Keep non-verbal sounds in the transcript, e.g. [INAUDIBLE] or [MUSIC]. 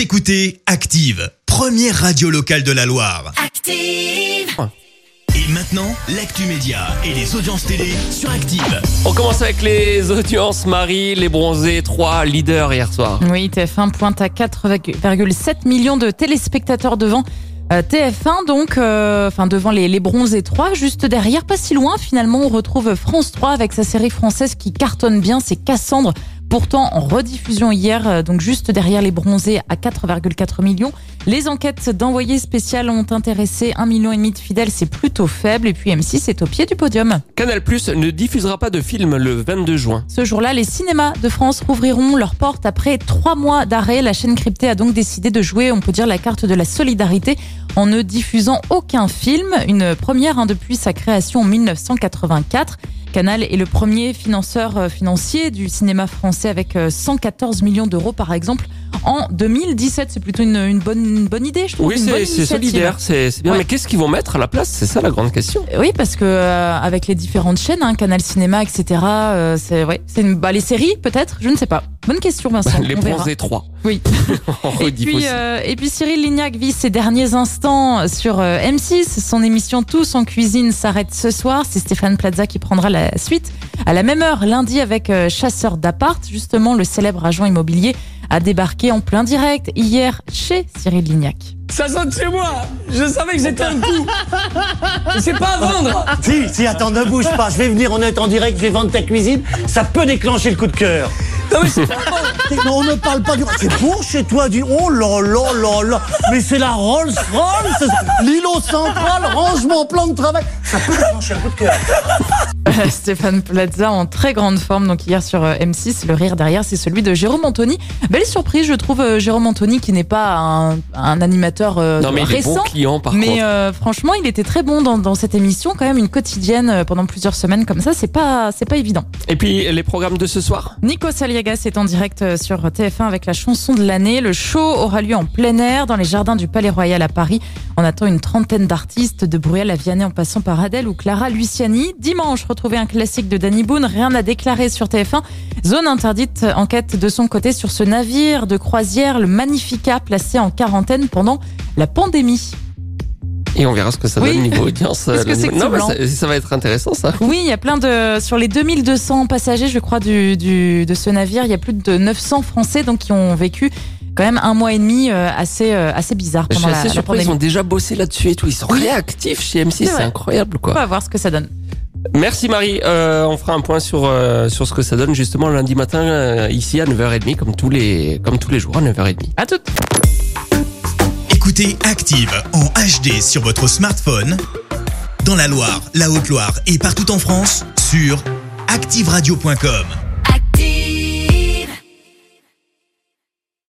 Vous écoutez Active, première radio locale de la Loire. Active. Et maintenant, l'actu média et les audiences télé sur Active. On commence avec les audiences. Marie, les bronzés, 3 leaders hier soir. Oui, TF1 pointe à 4,7 millions de téléspectateurs devant euh, TF1, donc, euh, enfin devant les, les bronzés 3. Juste derrière, pas si loin, finalement, on retrouve France 3 avec sa série française qui cartonne bien, c'est Cassandre. Pourtant, en rediffusion hier, euh, donc juste derrière les bronzés à 4,4 millions. Les enquêtes d'envoyés spécial ont intéressé 1,5 million et demi de fidèles, c'est plutôt faible. Et puis M6 est au pied du podium. Canal Plus ne diffusera pas de film le 22 juin. Ce jour-là, les cinémas de France rouvriront leurs portes après trois mois d'arrêt. La chaîne cryptée a donc décidé de jouer, on peut dire, la carte de la solidarité en ne diffusant aucun film. Une première hein, depuis sa création en 1984. Canal est le premier financeur euh, financier du cinéma français avec euh, 114 millions d'euros par exemple en 2017. C'est plutôt une, une bonne, une bonne idée, je trouve. Oui, c'est solidaire, c'est bien. Ouais. Mais qu'est-ce qu'ils vont mettre à la place? C'est ça la grande question. Oui, parce que euh, avec les différentes chaînes, hein, Canal Cinéma, etc. euh, c'est ouais, une, bah, les séries peut-être, je ne sais pas. Bonne question, Vincent. [LAUGHS] les on verra. 3. Oui. [LAUGHS] On Et puis, euh, et puis Cyril Lignac vit ses derniers instants sur euh, M6. Son émission Tous en cuisine s'arrête ce soir. C'est Stéphane Plaza qui prendra la suite à la même heure lundi avec euh, Chasseur d'appart. Justement, le célèbre agent immobilier a débarqué en plein direct hier chez Cyril Lignac. Ça sonne chez moi Je savais que j'étais un coup Mais C'est pas à vendre Si, si, attends, ne bouge pas. Je vais venir, on est en direct, je vais vendre ta cuisine. Ça peut déclencher le coup de cœur. Non mais c'est pas on ne parle pas du. C'est beau chez toi, du. Oh là là là. Mais c'est la Rolls Royce. L'îlot central, rangement, plan de travail. Ça peut le coup de cœur. [LAUGHS] Stéphane Plaza en très grande forme. Donc hier sur euh, M6, le rire derrière, c'est celui de Jérôme Anthony. Belle surprise, je trouve, euh, Jérôme Anthony qui n'est pas un, un animateur euh, Non mais récent. bon client par mais euh, franchement, il était très bon dans, dans cette émission, quand même une quotidienne pendant plusieurs semaines comme ça, c'est pas c'est pas évident. Et puis les programmes de ce soir? Nico Saliagas est en direct sur TF1 avec la chanson de l'année. Le show aura lieu en plein air dans les jardins du Palais Royal à Paris. On attend une trentaine d'artistes, de Bruel à Vianney en passant par Adèle ou Clara Luciani. Dimanche, retrouver un classique de Danny Boone, rien à déclarer sur TF1. Zone interdite enquête de son côté sur ce navire de croisière, le Magnifica, placé en quarantaine pendant la pandémie. et on verra ce que ça Oui. donne niveau audience. [LAUGHS] Que euh, non, mais ça, ça va être intéressant ça. Oui, il y a plein de sur les 2200 passagers, je crois, du, du de ce navire, il y a plus de 900 Français donc qui ont vécu quand même un mois et demi euh, assez euh, assez bizarre Je pendant suis la, assez la ils ont déjà bossé là-dessus et tout. Ils sont réactifs chez M6, C'est incroyable On quoi. va voir ce que ça donne. Merci Marie, Euh, on fera un point sur euh, sur ce que ça donne justement lundi matin euh, ici à 9h30 comme tous les comme tous les jours à 9h30. À toutes. Écoutez Active en HD sur votre smartphone, dans la Loire, la Haute-Loire et partout en France, sur activeradio.com.